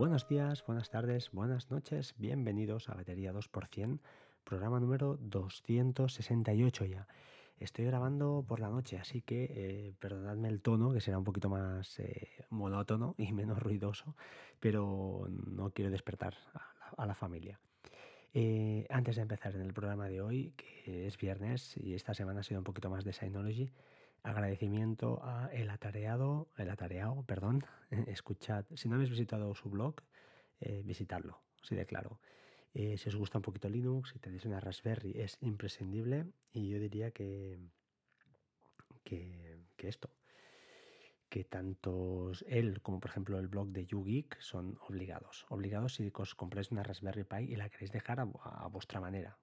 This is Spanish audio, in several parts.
Buenos días, buenas tardes, buenas noches, bienvenidos a Batería 2%, programa número 268 ya. Estoy grabando por la noche, así que eh, perdonadme el tono, que será un poquito más eh, monótono y menos ruidoso, pero no quiero despertar a la, familia. Eh, antes de empezar en el programa de hoy, que es viernes y esta semana ha sido un poquito más de Synology, agradecimiento a el atareado, el atareado, perdón, escuchad, si no habéis visitado su blog, visitadlo, así de claro. Eh, si os gusta un poquito Linux, si tenéis una Raspberry, es imprescindible y yo diría que, que, esto, que tanto él como por ejemplo el blog de YouGeek son obligados. Obligados si os compráis una Raspberry Pi y la queréis dejar a, vuestra manera.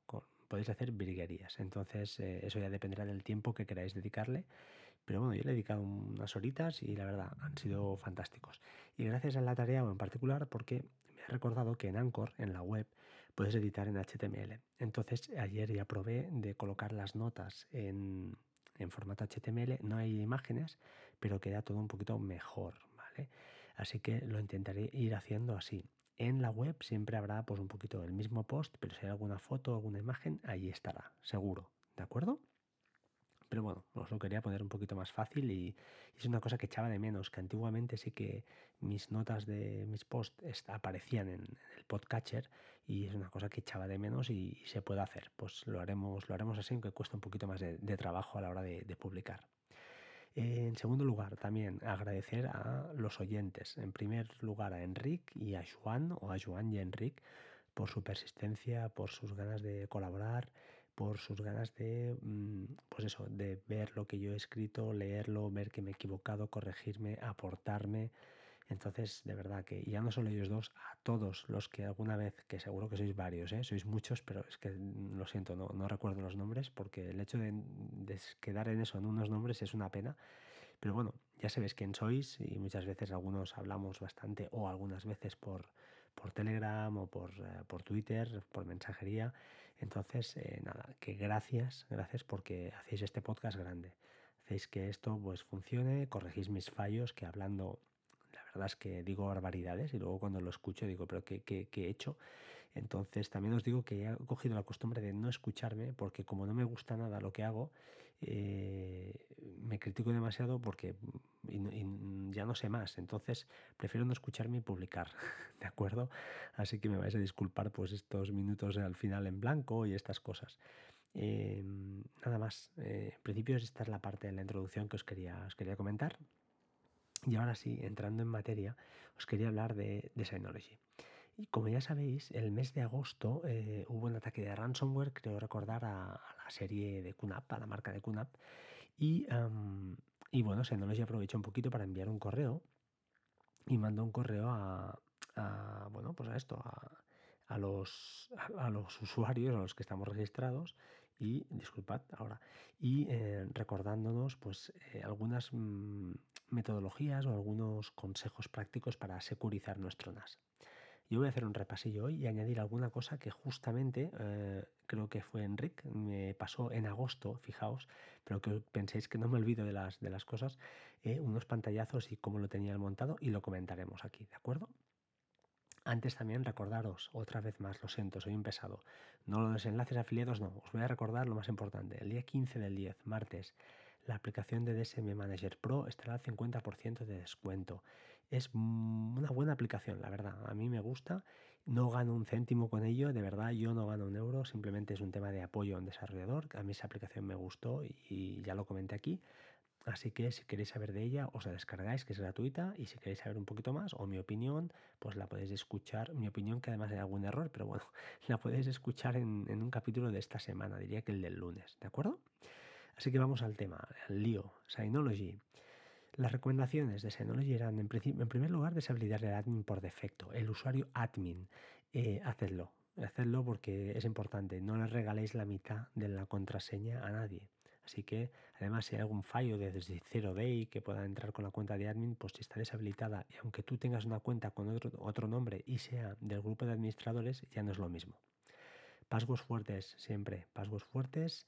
Podéis hacer virguerías. Entonces eh, eso ya dependerá del tiempo que queráis dedicarle. Pero bueno, yo le he dedicado unas horitas y la verdad han sido fantásticos. Y gracias a la tarea en particular porque me ha recordado que en Anchor, en la web, puedes editar en HTML. Entonces, ayer ya probé de colocar las notas en, formato HTML. No hay imágenes, pero queda todo un poquito mejor, ¿vale? Así que lo intentaré ir haciendo así. En la web siempre habrá pues un poquito el mismo post, pero si hay alguna foto, alguna imagen, ahí estará, seguro. ¿De acuerdo? Pero bueno, os lo quería poner un poquito más fácil y, es una cosa que echaba de menos, que antiguamente sí que mis notas de mis posts aparecían en, el podcatcher y es una cosa que echaba de menos y, se puede hacer. Pues lo haremos, lo haremos así, aunque cuesta un poquito más de, trabajo a la hora de, publicar. En segundo lugar, también agradecer a los oyentes. En primer lugar, a Enric y a Juan, o a Juan y a Enric, por su persistencia, por sus ganas de colaborar, por sus ganas de, mm, pues eso, de ver lo que yo he escrito, leerlo, ver que me he equivocado, corregirme, aportarme. Entonces, de verdad que ya no solo ellos dos, a todos los que alguna vez, que seguro que sois varios, ¿eh? sois muchos, pero es que lo siento, no, no recuerdo los nombres, porque el hecho de, de, quedar en eso, en unos nombres, es una pena. Pero bueno, ya sabéis quién sois y muchas veces algunos hablamos bastante o algunas veces por, por Telegram o por, eh, por Twitter, por mensajería. Entonces, eh, nada, que gracias, gracias porque hacéis este podcast grande. Hacéis que esto pues funcione, corregís mis fallos, que hablando la verdad es que digo barbaridades y luego cuando lo escucho digo, pero ¿qué, qué, he hecho? Entonces también os digo que he cogido la costumbre de no escucharme porque como no me gusta nada lo que hago, eh, me critico demasiado porque ya no sé más. Entonces prefiero no escucharme y publicar, ¿de acuerdo? Así que me vais a disculpar pues estos minutos al final en blanco y estas cosas. Eh, nada más, eh, en principio esta es la parte de la introducción que os quería, os quería comentar. Y ahora sí, entrando en materia, os quería hablar de, de Synology. Y como ya sabéis, el mes de agosto eh, hubo un ataque de ransomware, creo recordar, a, la serie de QNAP, a la marca de QNAP. Y, y bueno, Synology aprovechó un poquito para enviar un correo y mandó un correo a, bueno, pues a esto, a, a los, a los usuarios, a los que estamos registrados, y disculpad ahora, y eh, recordándonos pues eh, algunas mm, metodologías o algunos consejos prácticos para securizar nuestro NAS. Yo voy a hacer un repasillo hoy y añadir alguna cosa que justamente eh, creo que fue Enric, me pasó en agosto, fijaos, pero que penséis que no me olvido de las, de las cosas, unos pantallazos y cómo lo tenía montado y lo comentaremos aquí, ¿de acuerdo? Antes también recordaros, otra vez más, lo siento, soy un pesado. No los enlaces afiliados, no. Os voy a recordar lo más importante. El día 15 del 10, martes, la aplicación de DSM Manager Pro estará al 50% de descuento. Es una buena aplicación, la verdad. A mí me gusta. No gano un céntimo con ello, de verdad, yo no gano un euro. Simplemente es un tema de apoyo a un desarrollador. A mí esa aplicación me gustó y ya lo comenté aquí. Así que si queréis saber de ella, os la descargáis, que es gratuita, y si queréis saber un poquito más, o mi opinión, pues la podéis escuchar. Mi opinión, que además hay algún error, pero bueno, la podéis escuchar en, un capítulo de esta semana, diría que el del lunes, ¿de acuerdo? Así que vamos al tema, al lío, Synology. Las recomendaciones de Synology eran, en, en primer lugar, deshabilitar el admin por defecto, el usuario admin. Eh, hacedlo, hacedlo porque es importante, no le regaléis la mitad de la contraseña a nadie. Así que, además, si hay algún fallo desde 0day que pueda entrar con la cuenta de admin, pues si está deshabilitada y aunque tú tengas una cuenta con otro, otro nombre y sea del grupo de administradores, ya no es lo mismo. Passwords fuertes, siempre, passwords fuertes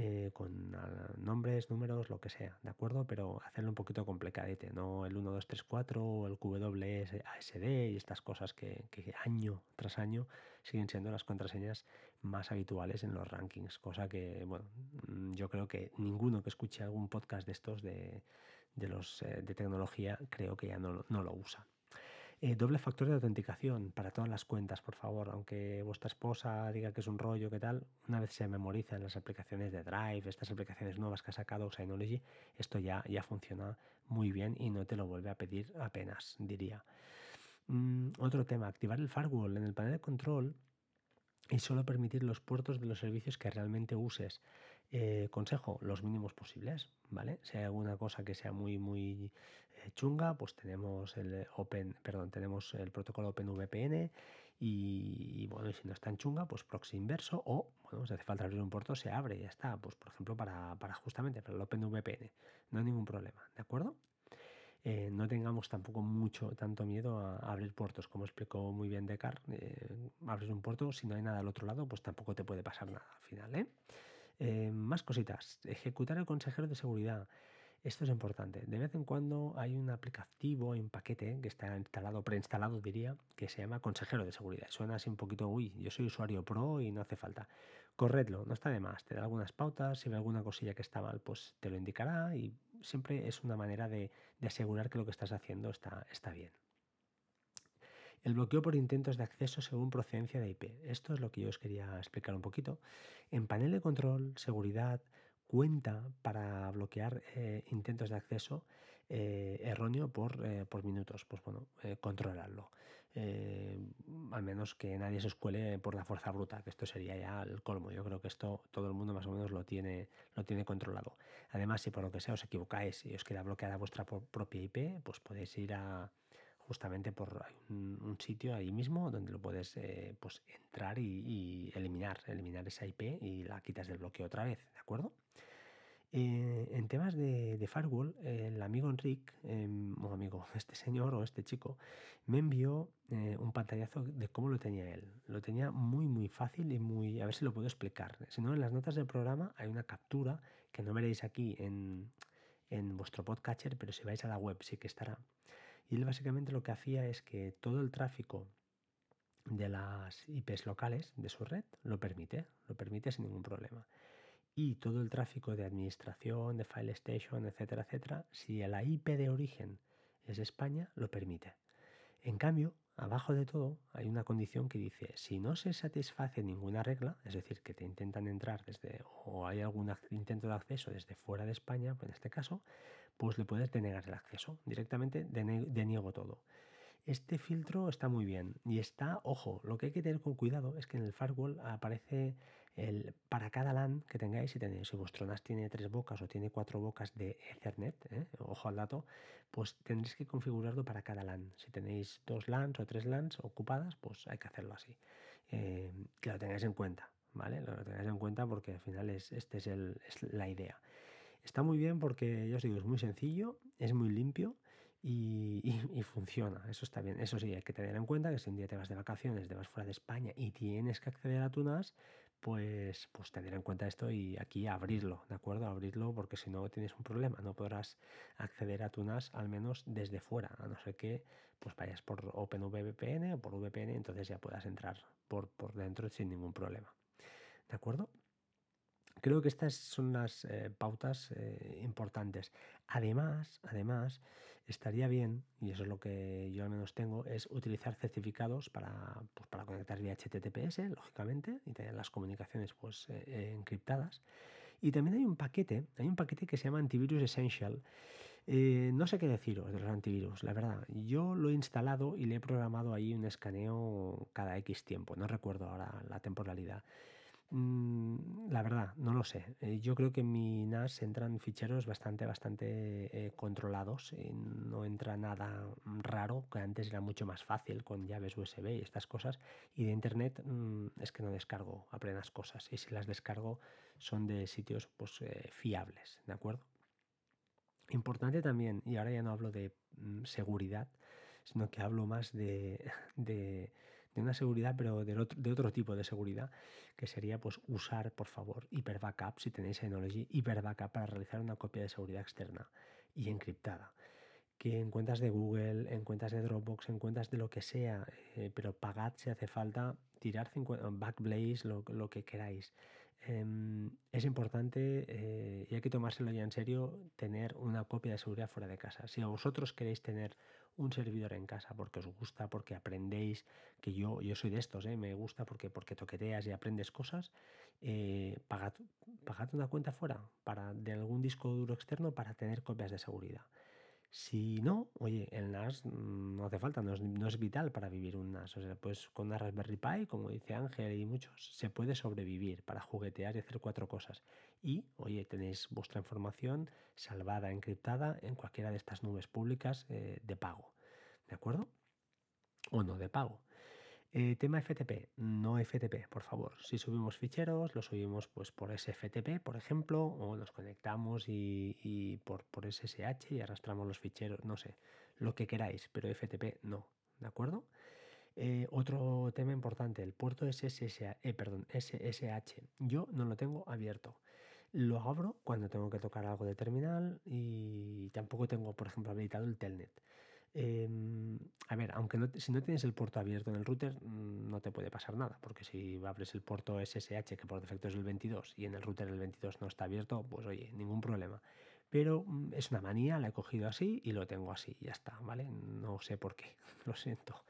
eh, con ah, nombres, números, lo que sea, ¿de acuerdo? Pero hacerlo un poquito complicadete, no el 1, 2, 3, 4 o el QWASD y estas cosas que, que, año tras año siguen siendo las contraseñas más habituales en los rankings, cosa que, bueno, mm, yo creo que ninguno que escuche algún podcast de estos de, de los eh, de tecnología creo que ya no, no lo usa. Eh, doble factor de autenticación para todas las cuentas, por favor. Aunque vuestra esposa diga que es un rollo, ¿qué tal? Una vez se memoriza en las aplicaciones de Drive, estas aplicaciones nuevas que ha sacado Synology, esto ya, ya funciona muy bien y no te lo vuelve a pedir apenas, diría. Mm, otro tema, activar el firewall en el panel de control y solo permitir los puertos de los servicios que realmente uses. Eh, consejo, los mínimos posibles, ¿vale? Si hay alguna cosa que sea muy, muy eh, chunga, pues tenemos el Open, perdón, tenemos el protocolo OpenVPN y, bueno, y si no es tan chunga, pues proxy inverso o, bueno, si hace falta abrir un puerto, se abre y ya está, pues por ejemplo para, para justamente para el OpenVPN, no hay ningún problema, ¿de acuerdo? Eh, no tengamos tampoco mucho, tanto miedo a, abrir puertos, como explicó muy bien Decar, eh, abrir un puerto, si no hay nada al otro lado, pues tampoco te puede pasar nada al final, ¿eh? Eh, más cositas. Ejecutar el consejero de seguridad. Esto es importante. De vez en cuando hay un aplicativo, hay un paquete que está instalado, preinstalado diría, que se llama consejero de seguridad. Suena así un poquito, uy, yo soy usuario pro y no hace falta. Corredlo, no está de más. Te da algunas pautas, si ve alguna cosilla que está mal, pues te lo indicará y siempre es una manera de, de asegurar que lo que estás haciendo está, está bien. El bloqueo por intentos de acceso según procedencia de IP. Esto es lo que yo os quería explicar un poquito. En panel de control, seguridad, cuenta para bloquear eh, intentos de acceso eh, erróneo por, eh, por, minutos. Pues bueno, controlarlo. al menos que nadie se escuele por la fuerza bruta, que esto sería ya el colmo. Yo creo que esto todo el mundo más o menos lo tiene, lo tiene controlado. Además, si por lo que sea os equivocáis y os queda bloqueada vuestra propia IP, pues podéis ir a justamente por un, sitio ahí mismo donde lo puedes eh, pues entrar y, eliminar, eliminar esa IP y la quitas del bloqueo otra vez, ¿de acuerdo? Eh, en temas de, firewall, el amigo Enric, em, o amigo, este señor o este chico, me envió eh, un pantallazo de cómo lo tenía él. Lo tenía muy, muy fácil y muy. A ver si lo puedo explicar. Si no, en las notas del programa hay una captura que no veréis aquí en, en vuestro podcatcher, pero si vais a la web sí que estará. Y él básicamente lo que hacía es que todo el tráfico de las IPs locales de su red lo permite, lo permite sin ningún problema. Y todo el tráfico de administración, de file station, etcétera, etcétera, si la IP de origen es España, lo permite. En cambio, Abajo de todo hay una condición que dice, si no se satisface ninguna regla, es decir, que te intentan entrar desde, o hay algún intento de acceso desde fuera de España, en este caso, pues le puedes denegar el acceso. Directamente deniego todo. Este filtro está muy bien y está, ojo, lo que hay que tener con cuidado es que en el firewall aparece el, para cada LAN que tengáis, si, tenéis, si vuestro NAS tiene tres bocas o tiene cuatro bocas de Ethernet, ¿eh? ojo al dato, pues tendréis que configurarlo para cada LAN. Si tenéis dos LANs o tres LANs ocupadas, pues hay que hacerlo así. Eh, que lo tengáis en cuenta, ¿vale? Lo tengáis en cuenta porque al final es, este es, es la idea. Está muy bien porque, yo os digo, es muy sencillo, es muy limpio y, funciona, eso está bien. Eso sí, hay que tener en cuenta que si un día te vas de vacaciones, te vas fuera de España y tienes que acceder a tu NAS, pues, pues tener en cuenta esto y aquí abrirlo, ¿de acuerdo? Abrirlo porque si no tienes un problema, no podrás acceder a tu NAS al menos desde fuera, a no ser que pues vayas por OpenVPN o por VPN, entonces ya puedas entrar por, por dentro sin ningún problema. ¿De acuerdo? Creo que estas son las eh, pautas eh, importantes. Además, además, estaría bien, y eso es lo que yo al menos tengo, es utilizar certificados para, pues, para conectar vía HTTPS, lógicamente, y tener las comunicaciones pues, eh, encriptadas. Y también hay un paquete, hay un paquete que se llama Antivirus Essential. no sé qué deciros de los antivirus, la verdad. Yo lo he instalado y le he programado ahí un escaneo cada X tiempo. No recuerdo ahora la temporalidad. Mm, la verdad, no lo sé. Eh, yo creo que en mi NAS entran ficheros bastante, bastante eh, controlados. Y no entra nada raro, que antes era mucho más fácil con llaves USB y estas cosas. Y de internet mm, es que no descargo a cosas. Y si las descargo son de sitios pues, eh, fiables, ¿de acuerdo? Importante también, y ahora ya no hablo de mm, seguridad, sino que hablo más de una seguridad, pero de otro, de otro tipo de seguridad, que sería pues usar, por favor, Hyper Backup, si tenéis Synology, Hyper Backup para realizar una copia de seguridad externa y encriptada que en cuentas de Google, en cuentas de Dropbox, en cuentas de lo que sea, eh, pero pagad si hace falta, tirar 50, Backblaze, lo, lo que queráis. Em, es importante eh, y hay que tomárselo ya en serio tener una copia de seguridad fuera de casa. Si a vosotros queréis tener un servidor en casa porque os gusta, porque aprendéis, que yo, yo soy de estos, ¿eh? me gusta porque, porque toqueteas y aprendes cosas, eh, pagad, una cuenta fuera para, de algún disco duro externo para tener copias de seguridad. Si no, oye, el NAS no hace falta, no es, vital para vivir un NAS. O sea, pues con una Raspberry Pi, como dice Ángel y muchos, se puede sobrevivir para juguetear y hacer cuatro cosas. Y, oye, tenéis vuestra información salvada, encriptada en cualquiera de estas nubes públicas eh, de pago. ¿De acuerdo? O no de pago. Eh, tema FTP, no FTP, por favor. Si subimos ficheros, los subimos pues por SFTP, por ejemplo, o nos conectamos y, por, por, SSH y arrastramos los ficheros, no sé, lo que queráis, pero FTP no, ¿de acuerdo? Eh, otro tema importante, el puerto SSH, eh, perdón, SSH. Yo no lo tengo abierto. Lo abro cuando tengo que tocar algo de terminal y tampoco tengo, por ejemplo, habilitado el telnet. Em, a ver, aunque si no tienes el puerto abierto en el router, mm, no te puede pasar nada, porque si abres el puerto SSH, que por defecto es el 22, y en el router el 22 no está abierto, pues oye, ningún problema. Pero mm, es una manía, la he cogido así y lo tengo así, ya está, ¿vale? No sé por qué, lo siento.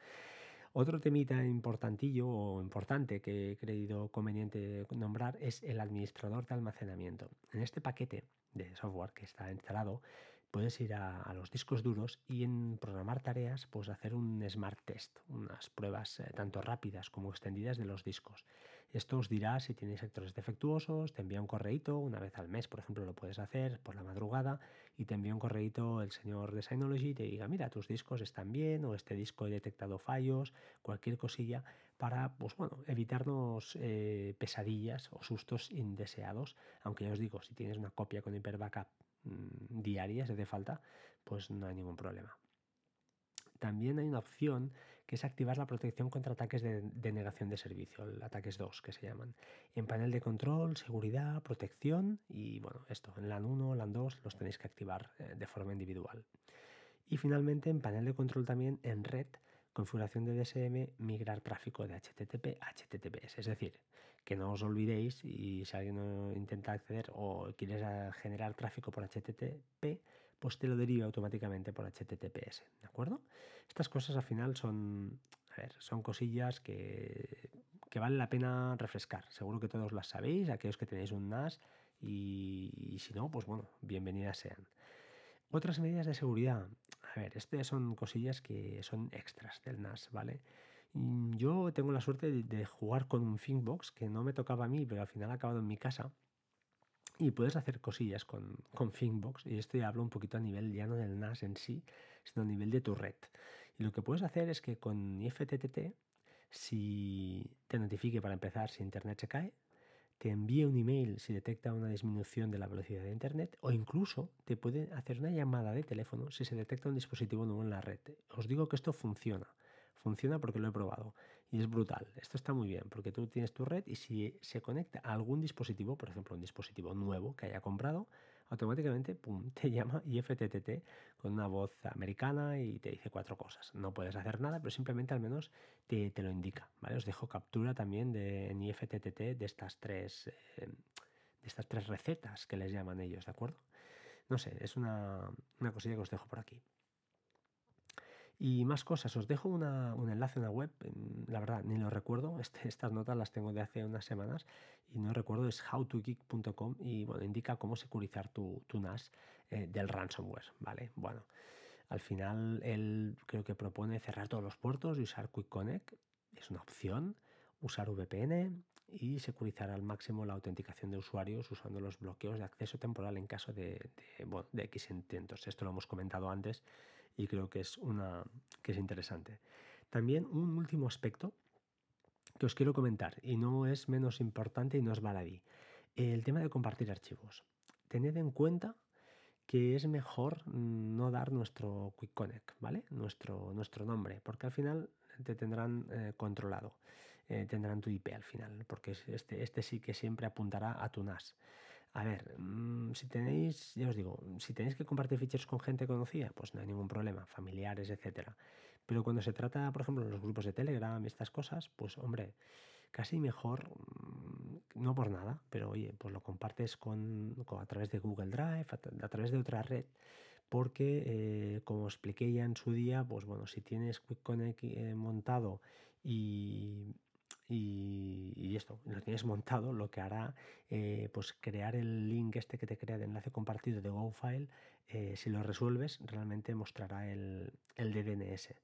Otro temita importantillo o importante que he creído conveniente nombrar es el administrador de almacenamiento. En este paquete de software que está instalado puedes ir a, los discos duros y en programar tareas, pues hacer un smart test, unas pruebas eh, tanto rápidas como extendidas de los discos. Esto os dirá si tenéis sectores defectuosos, te envía un correíto una vez al mes, por ejemplo, lo puedes hacer por la madrugada y te envía un correíto el señor de Synology y te diga, mira, tus discos están bien o este disco he detectado fallos, cualquier cosilla para, pues bueno, evitarnos eh, pesadillas o sustos indeseados, aunque ya os digo, si tienes una copia con Hyper Backup Mm, diarias de falta, pues no hay ningún problema. También hay una opción que es activar la protección contra ataques de, negación de servicio, ataques 2 que se llaman. En panel de control, seguridad, protección y bueno, esto, en LAN 1, LAN 2 los tenéis que activar eh, de forma individual. Y finalmente en panel de control también en red configuración de DSM, migrar tráfico de HTTP a HTTPS. Es decir, que no os olvidéis y si alguien intenta acceder o quieres generar tráfico por HTTP, pues te lo deriva automáticamente por HTTPS. ¿De acuerdo? Estas cosas al final son, son cosillas que, que vale la pena refrescar. Seguro que todos las sabéis, aquellos que tenéis un NAS y si no, pues bueno, bienvenidas sean. Otras medidas de seguridad. A ver, estas son cosillas que son extras del NAS, ¿vale? Yo tengo la suerte de, jugar con un ThinkBox que no me tocaba a mí, pero al final ha acabado en mi casa. Y puedes hacer cosillas con, con ThinkBox. Y esto ya hablo un poquito a nivel ya no del NAS en sí, sino a nivel de tu red. Y lo que puedes hacer es que con IFTTT, si te notifique para empezar si Internet se cae, te envíe un email si detecta una disminución de la velocidad de Internet o incluso te puede hacer una llamada de teléfono si se detecta un dispositivo nuevo en la red. Os digo que esto funciona. Funciona porque lo he probado y es brutal. Esto está muy bien porque tú tienes tu red y si se conecta a algún dispositivo, por ejemplo un dispositivo nuevo que haya comprado, automáticamente te llama IFTTT con una voz americana y te dice cuatro cosas. No puedes hacer nada, pero simplemente al menos te, lo indica. ¿vale? Os dejo captura también de, en IFTTT de estas tres... Eh, de estas tres recetas que les llaman ellos, ¿de acuerdo? No sé, es una, una cosilla que os dejo por aquí. Y más cosas, os dejo un enlace a una web, la verdad ni lo recuerdo, este, estas notas las tengo de hace unas semanas y no recuerdo, es howtogeek.com y bueno, indica cómo securizar tu, tu NAS eh, del ransomware, ¿vale? Bueno, al final él creo que propone cerrar todos los puertos y usar Quick Connect, es una opción, usar VPN y securizar al máximo la autenticación de usuarios usando los bloqueos de acceso temporal en caso de, de, bueno, de X intentos. Esto lo hemos comentado antes y creo que es, una, que es interesante. También un último aspecto que os quiero comentar y no es menos importante y no es baladí. El tema de compartir archivos. Tened en cuenta que es mejor no dar nuestro Quick Connect, ¿vale? Nuestro, nuestro nombre, porque al final te tendrán eh, controlado, eh, tendrán tu IP al final, porque este, este sí que siempre apuntará a tu NAS. A ver, mm, si tenéis, ya os digo, si tenéis que compartir ficheros con gente conocida, pues no hay ningún problema, familiares, etcétera. Pero cuando se trata, por ejemplo, de los grupos de Telegram estas cosas, pues hombre, casi mejor, mm, no por nada, pero oye, pues lo compartes con, a través de Google Drive, a, través de otra red, porque eh, como expliqué ya en su día, pues bueno, si tienes Quick Connect eh, montado y, y, esto, lo tienes montado, lo que hará eh, pues crear el link este que te crea de enlace compartido de GoFile, eh, si lo resuelves, realmente mostrará el, el DNS.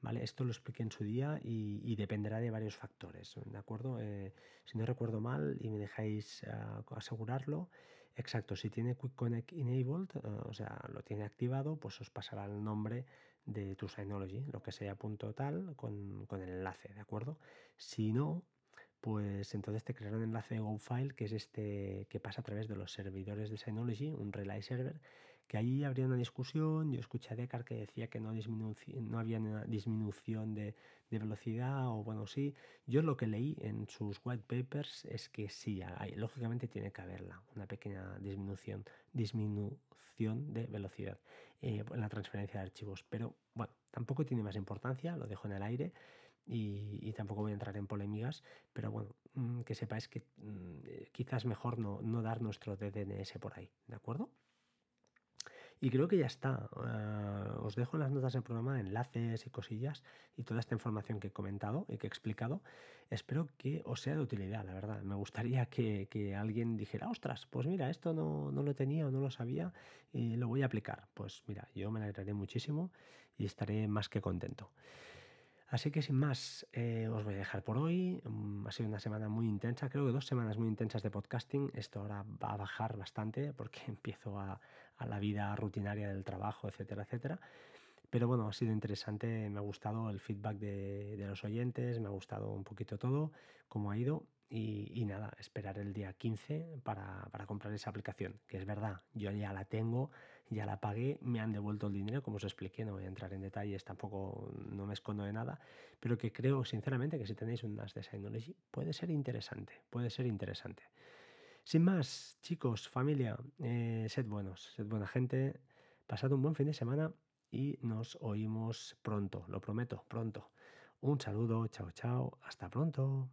¿Vale? Esto lo expliqué en su día y, dependerá de varios factores, ¿de acuerdo? Eh, si no recuerdo mal y me dejáis asegurarlo, exacto, si tiene Quick Connect Enabled, o sea, lo tiene activado, pues os pasará el nombre de tu Synology, lo que sea punto tal, con, con, el enlace, ¿de acuerdo? Si no, pues entonces te creará un enlace de GoFile, que es este que pasa a través de los servidores de Synology, un relay server, que allí habría una discusión. Yo escuché a Decar que decía que no, no había una disminución de, de, velocidad, o bueno, sí. Yo lo que leí en sus white papers es que sí, hay, lógicamente tiene que haberla, una pequeña disminución, disminución de velocidad eh, la transferencia de archivos. Pero bueno, tampoco tiene más importancia, lo dejo en el aire. Y, tampoco voy a entrar en polémicas, pero bueno, mm, que sepáis que mm, eh, quizás mejor no, no dar nuestro DNS por ahí, ¿de acuerdo? Y creo que ya está. Eh, os dejo en las notas del programa enlaces y cosillas y toda esta información que he comentado y que he explicado. Espero que os sea de utilidad, la verdad. Me gustaría que, alguien dijera, ostras, pues mira, esto no, no, lo tenía o no lo sabía y lo voy a aplicar. Pues mira, yo me alegraré muchísimo y estaré más que contento. Así que sin más, eh, os voy a dejar por hoy. Mm, ha sido una semana muy intensa, creo que dos semanas muy intensas de podcasting. Esto ahora va a bajar bastante porque empiezo a, la vida rutinaria del trabajo, etcétera, etcétera. Pero bueno, ha sido interesante, me ha gustado el feedback de, de los oyentes, me ha gustado un poquito todo, cómo ha ido y, nada, esperar el día 15 para, comprar esa aplicación, que es verdad, yo ya la tengo, ya la pagué, me han devuelto el dinero, como os expliqué, no voy a entrar en detalles, tampoco no me escondo de nada, pero que creo sinceramente que si tenéis un NAS de Synology puede ser interesante, puede ser interesante. Sin más, chicos, familia, eh, sed buenos, sed buena gente, pasad un buen fin de semana y nos oímos pronto, lo prometo, pronto. Un saludo, chao, chao, hasta pronto.